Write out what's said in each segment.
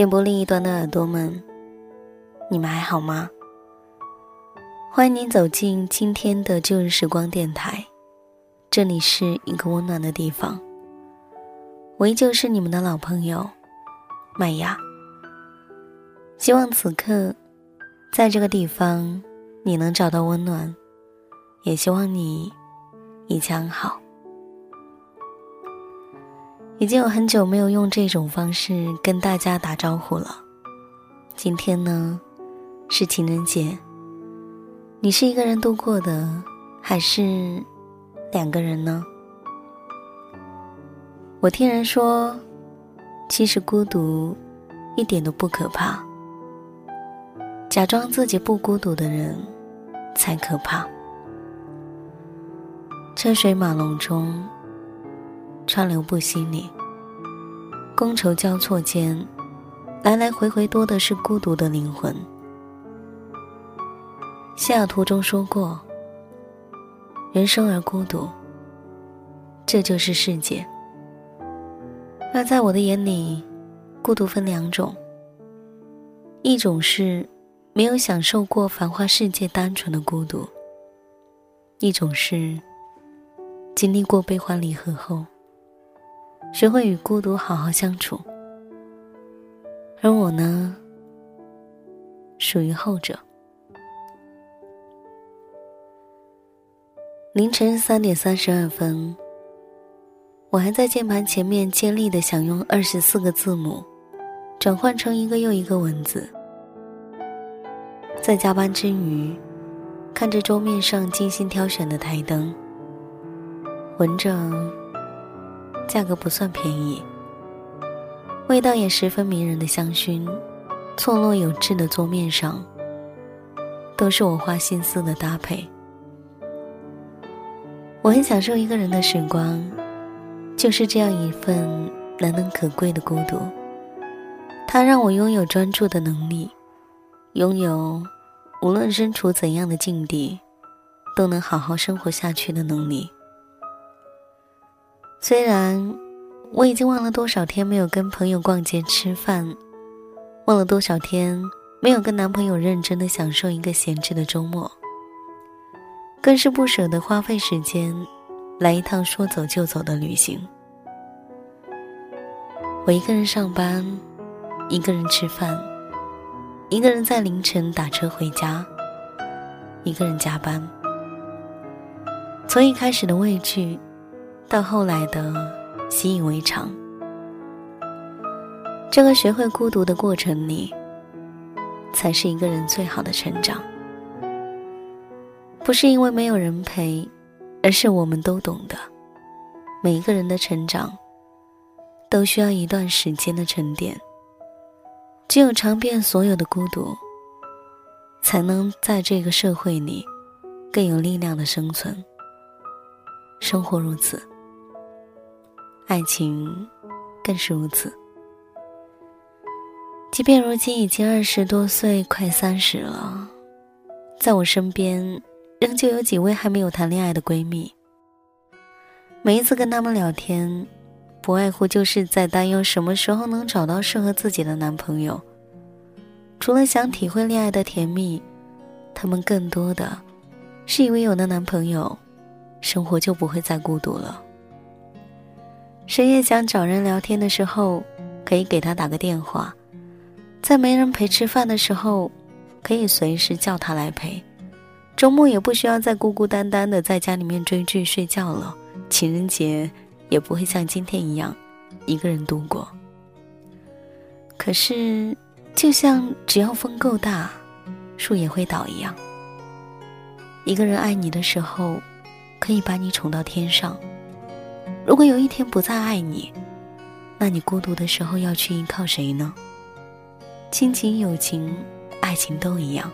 电波另一端的耳朵们，你们还好吗？欢迎您走进今天的旧日时光电台，这里是一个温暖的地方。我依旧是你们的老朋友麦芽。希望此刻，在这个地方，你能找到温暖，也希望你一切安好。已经有很久没有用这种方式跟大家打招呼了。今天呢，是情人节。你是一个人度过的，还是两个人呢？我听人说，其实孤独一点都不可怕。假装自己不孤独的人，才可怕。车水马龙中。川流不息里，觥筹交错间，来来回回多的是孤独的灵魂。西雅图中说过：“人生而孤独，这就是世界。”而在我的眼里，孤独分两种：一种是没有享受过繁华世界单纯的孤独；一种是经历过悲欢离合后。学会与孤独好好相处，而我呢，属于后者。凌晨三点三十二分，我还在键盘前面尽力的想用二十四个字母转换成一个又一个文字，在加班之余，看着桌面上精心挑选的台灯，闻着。价格不算便宜，味道也十分迷人的香薰，错落有致的桌面上，都是我花心思的搭配。我很享受一个人的时光，就是这样一份难能可贵的孤独。它让我拥有专注的能力，拥有无论身处怎样的境地，都能好好生活下去的能力。虽然我已经忘了多少天没有跟朋友逛街吃饭，忘了多少天没有跟男朋友认真的享受一个闲置的周末，更是不舍得花费时间来一趟说走就走的旅行。我一个人上班，一个人吃饭，一个人在凌晨打车回家，一个人加班。从一开始的畏惧。到后来的习以为常，这个学会孤独的过程里，才是一个人最好的成长。不是因为没有人陪，而是我们都懂得，每一个人的成长，都需要一段时间的沉淀。只有尝遍所有的孤独，才能在这个社会里更有力量的生存。生活如此，爱情更是如此。即便如今已经二十多岁，快三十了，在我身边仍旧有几位还没有谈恋爱的闺蜜。每一次跟她们聊天，不外乎就是在担忧什么时候能找到适合自己的男朋友。除了想体会恋爱的甜蜜，她们更多的是以为有了男朋友，生活就不会再孤独了。深夜想找人聊天的时候，可以给他打个电话。在没人陪吃饭的时候，可以随时叫他来陪；周末也不需要再孤孤单单的在家里面追剧睡觉了。情人节也不会像今天一样一个人度过。可是，就像只要风够大，树也会倒一样。一个人爱你的时候，可以把你宠到天上；如果有一天不再爱你，那你孤独的时候要去依靠谁呢？亲情、友情、爱情都一样，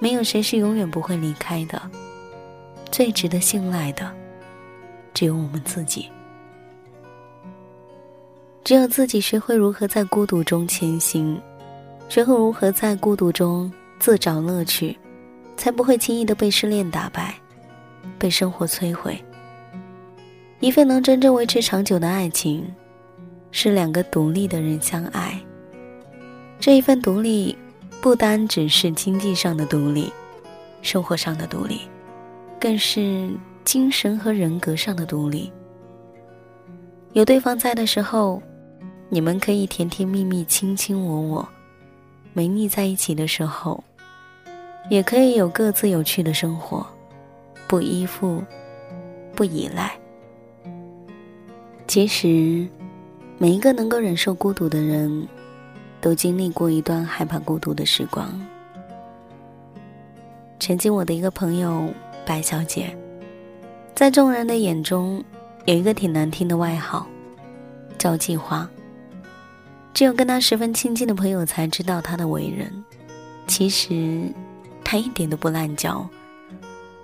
没有谁是永远不会离开的。最值得信赖的，只有我们自己。只有自己学会如何在孤独中前行，学会如何在孤独中自找乐趣，才不会轻易的被失恋打败，被生活摧毁。一份能真正维持长久的爱情，是两个独立的人相爱。这一份独立，不单只是经济上的独立，生活上的独立，更是精神和人格上的独立。有对方在的时候，你们可以甜甜蜜蜜、卿卿我我；没腻在一起的时候，也可以有各自有趣的生活，不依附，不依赖。其实，每一个能够忍受孤独的人。都经历过一段害怕孤独的时光。曾经，我的一个朋友白小姐，在众人的眼中有一个挺难听的外号，叫“计划。只有跟她十分亲近的朋友才知道她的为人。其实，她一点都不滥交，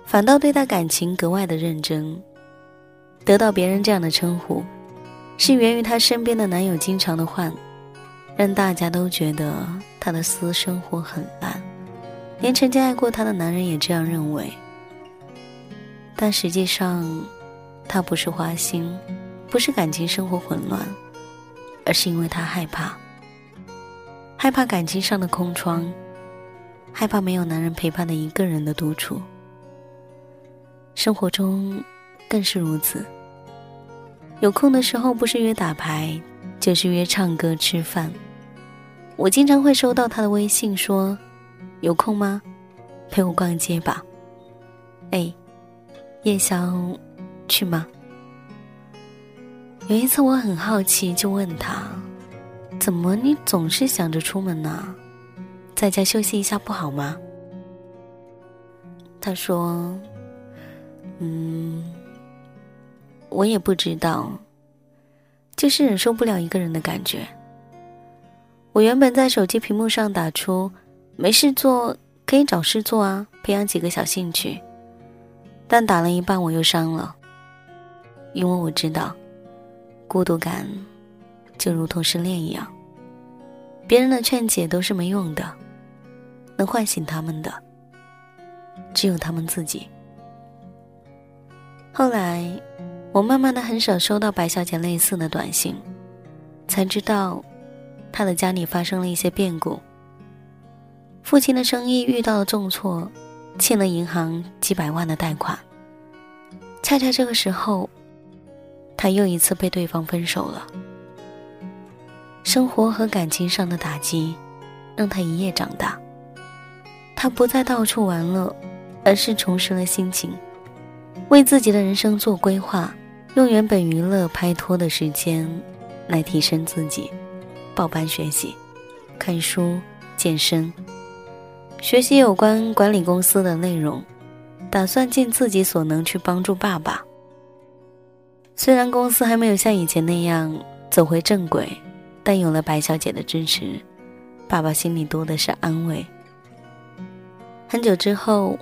反倒对待感情格外的认真。得到别人这样的称呼，是源于她身边的男友经常的换。让大家都觉得她的私生活很烂，连曾经爱过她的男人也这样认为。但实际上，她不是花心，不是感情生活混乱，而是因为她害怕，害怕感情上的空窗，害怕没有男人陪伴的一个人的独处。生活中更是如此，有空的时候不是约打牌。就是约唱歌、吃饭。我经常会收到他的微信，说：“有空吗？陪我逛街吧。”哎，夜宵去吗？有一次我很好奇，就问他：“怎么你总是想着出门呢？在家休息一下不好吗？”他说：“嗯，我也不知道。”就是忍受不了一个人的感觉。我原本在手机屏幕上打出“没事做可以找事做啊，培养几个小兴趣”，但打了一半我又删了，因为我知道，孤独感就如同失恋一样，别人的劝解都是没用的，能唤醒他们的只有他们自己。后来。我慢慢的很少收到白小姐类似的短信，才知道，她的家里发生了一些变故。父亲的生意遇到了重挫，欠了银行几百万的贷款。恰恰这个时候，他又一次被对方分手了。生活和感情上的打击，让他一夜长大。他不再到处玩乐，而是重拾了心情，为自己的人生做规划。用原本娱乐拍拖的时间，来提升自己，报班学习，看书、健身，学习有关管理公司的内容，打算尽自己所能去帮助爸爸。虽然公司还没有像以前那样走回正轨，但有了白小姐的支持，爸爸心里多的是安慰。很久之后，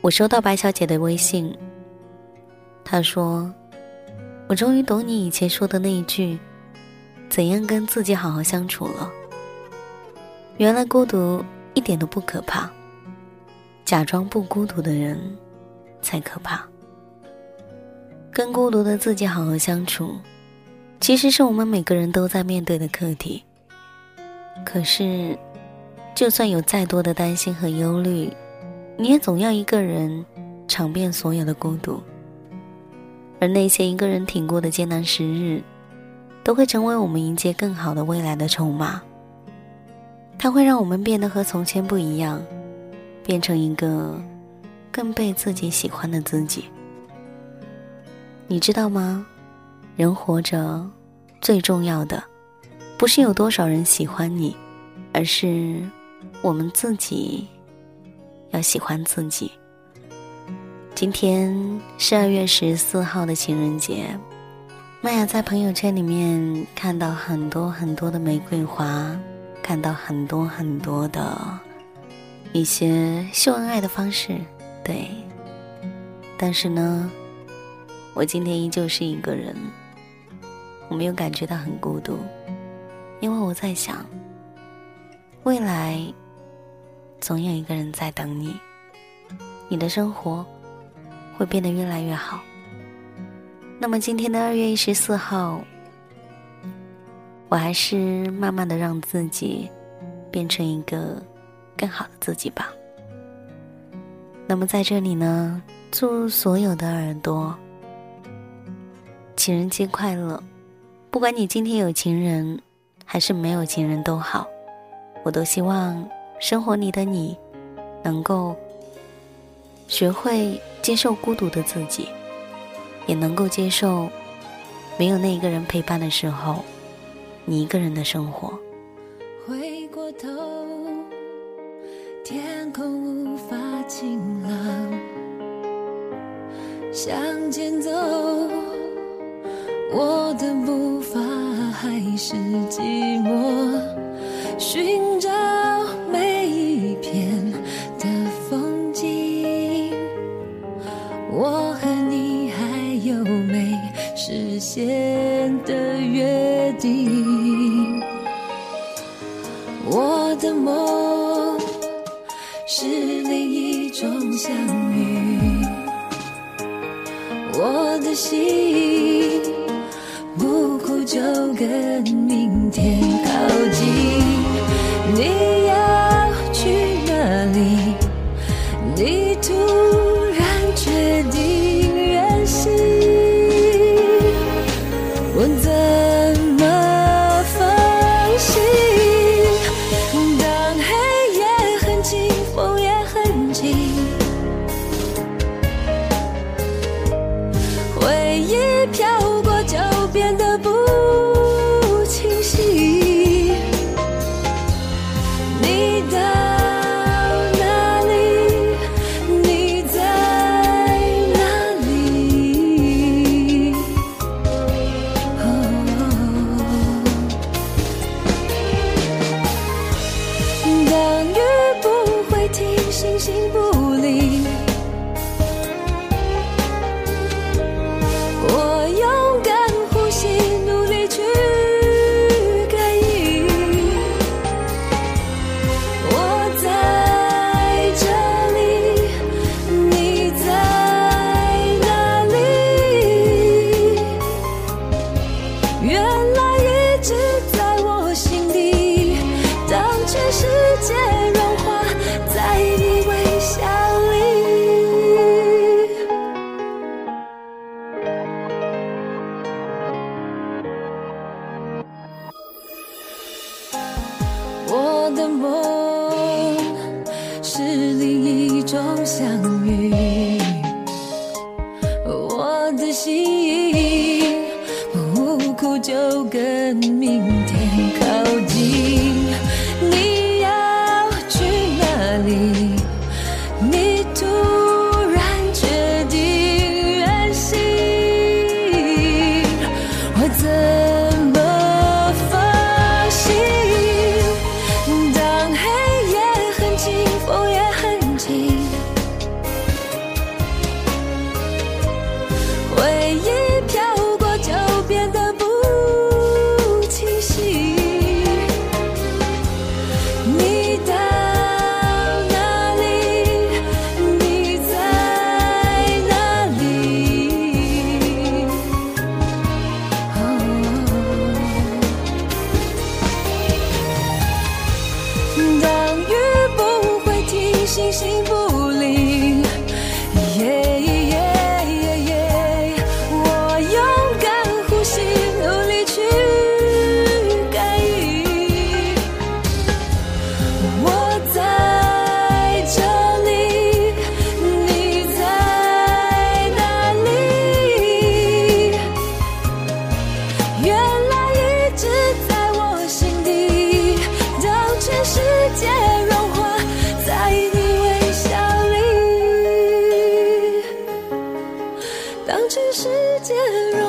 我收到白小姐的微信。她说：“我终于懂你以前说的那一句，怎样跟自己好好相处了。原来孤独一点都不可怕，假装不孤独的人才可怕。跟孤独的自己好好相处，其实是我们每个人都在面对的课题。可是。”就算有再多的担心和忧虑，你也总要一个人尝遍所有的孤独。而那些一个人挺过的艰难时日，都会成为我们迎接更好的未来的筹码。它会让我们变得和从前不一样，变成一个更被自己喜欢的自己。你知道吗？人活着最重要的，不是有多少人喜欢你，而是。我们自己要喜欢自己。今天是二月十四号的情人节，麦雅在朋友圈里面看到很多很多的玫瑰花，看到很多很多的一些秀恩爱的方式，对。但是呢，我今天依旧是一个人，我没有感觉到很孤独，因为我在想，未来。总有一个人在等你，你的生活会变得越来越好。那么今天的二月十四号，我还是慢慢的让自己变成一个更好的自己吧。那么在这里呢，祝所有的耳朵情人节快乐！不管你今天有情人还是没有情人都好，我都希望。生活里的你，能够学会接受孤独的自己，也能够接受没有那一个人陪伴的时候，你一个人的生活。回过头，天空无法晴朗，向前走，我的步伐还是寂寞，寻找。不哭就更明。终相遇，我的心，我无苦就跟明天靠近。你要去哪里？你突然决定远行，我怎么放心？当黑夜很清，风也很轻。这世界